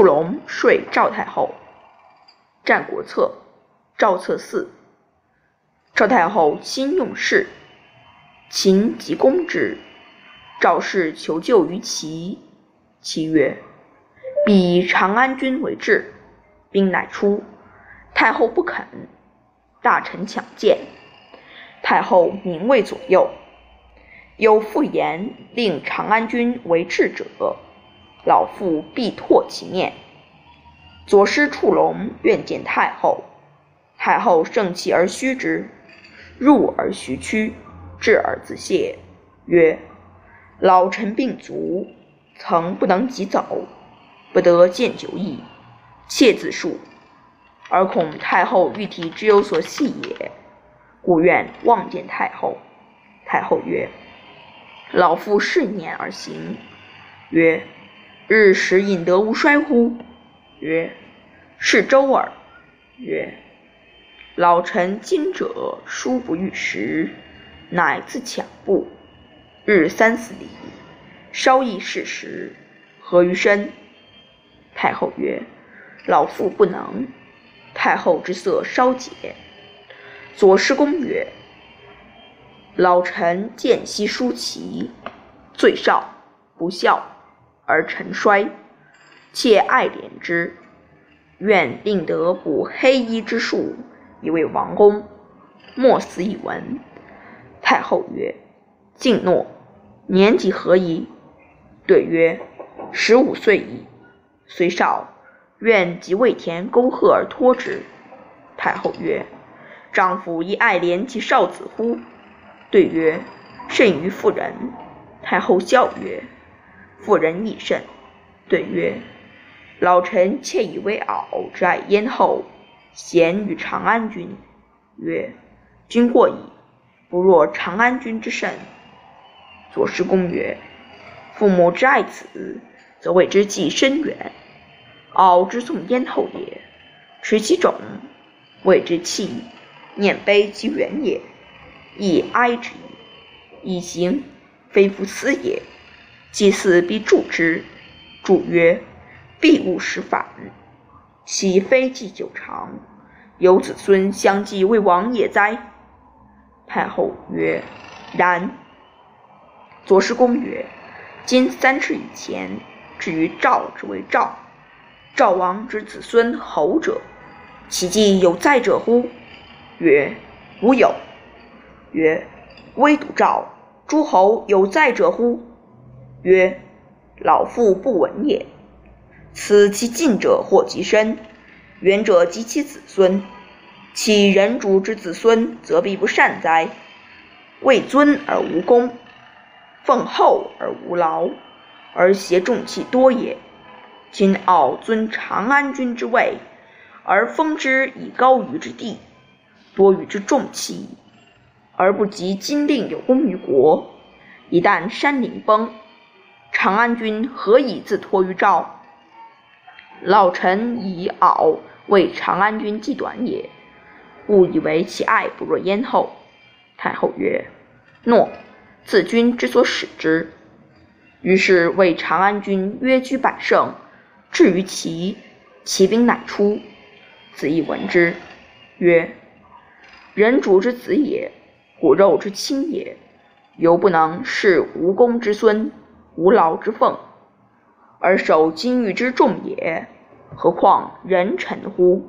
触龙睡赵太后。《战国策》赵策四。赵太后亲用事，秦即攻之。赵氏求救于齐，齐曰：“必以长安君为质。”兵乃出，太后不肯。大臣抢见，太后明畏左右。有复言令长安君为质者，老妇必唾其面。左师触龙愿见太后，太后盛气而虚之，入而徐趋，至而自谢，曰：“老臣病足，曾不能及走，不得见久矣。妾自述，而恐太后玉体之有所系也，故愿望见太后。”太后曰：“老妇顺念而行。”曰：“日食饮得无衰乎？”曰：“是周耳。”曰：“老臣今者殊不欲食，乃自强步，日三四里，稍亦是食，何于身？”太后曰：“老妇不能。”太后之色稍解。左师公曰：“老臣见昔叔齐，最少不孝，而臣衰。”妾爱怜之，愿令得补黑衣之术，以为王公。莫死以闻。太后曰：“敬诺。年纪何矣？”对曰：“十五岁矣。”虽少，愿即为田沟壑而托之。太后曰：“丈夫亦爱怜其少子乎？”对曰：“甚于妇人。”太后笑曰：“妇人亦甚。”对曰。老臣窃以为傲之爱燕后，贤与长安君曰：“君过矣，不若长安君之甚。”左师公曰：“父母之爱子，则为之计深远；傲之送燕后也，持其种，谓之弃，念悲其远也，亦哀之矣。以行，非夫斯也。祭祀必助之。”主曰。必勿使反，岂非祭久长，有子孙相继为王也哉？太后曰：“然。”左师公曰：“今三世以前，至于赵之为赵，赵王之子孙侯者，其计有在者乎？”曰：“无有。”曰：“微独赵诸侯有在者乎？”曰：“老妇不闻也。”此其近者祸及身，远者及其子孙。其人主之子孙，则必不善哉？位尊而无功，奉厚而无劳，而挟重器多也。今傲尊长安君之位，而封之以高于之地，多与之重器，而不及今令有功于国。一旦山陵崩，长安君何以自托于赵？老臣以敖为长安君计短也，误以为其爱不若燕后。太后曰：“诺，自君之所使之。”于是为长安君约居百胜，至于齐，齐兵乃出。子义闻之，曰：“人主之子也，骨肉之亲也，犹不能视无功之孙，无劳之奉。”而守金玉之重也，何况人臣乎？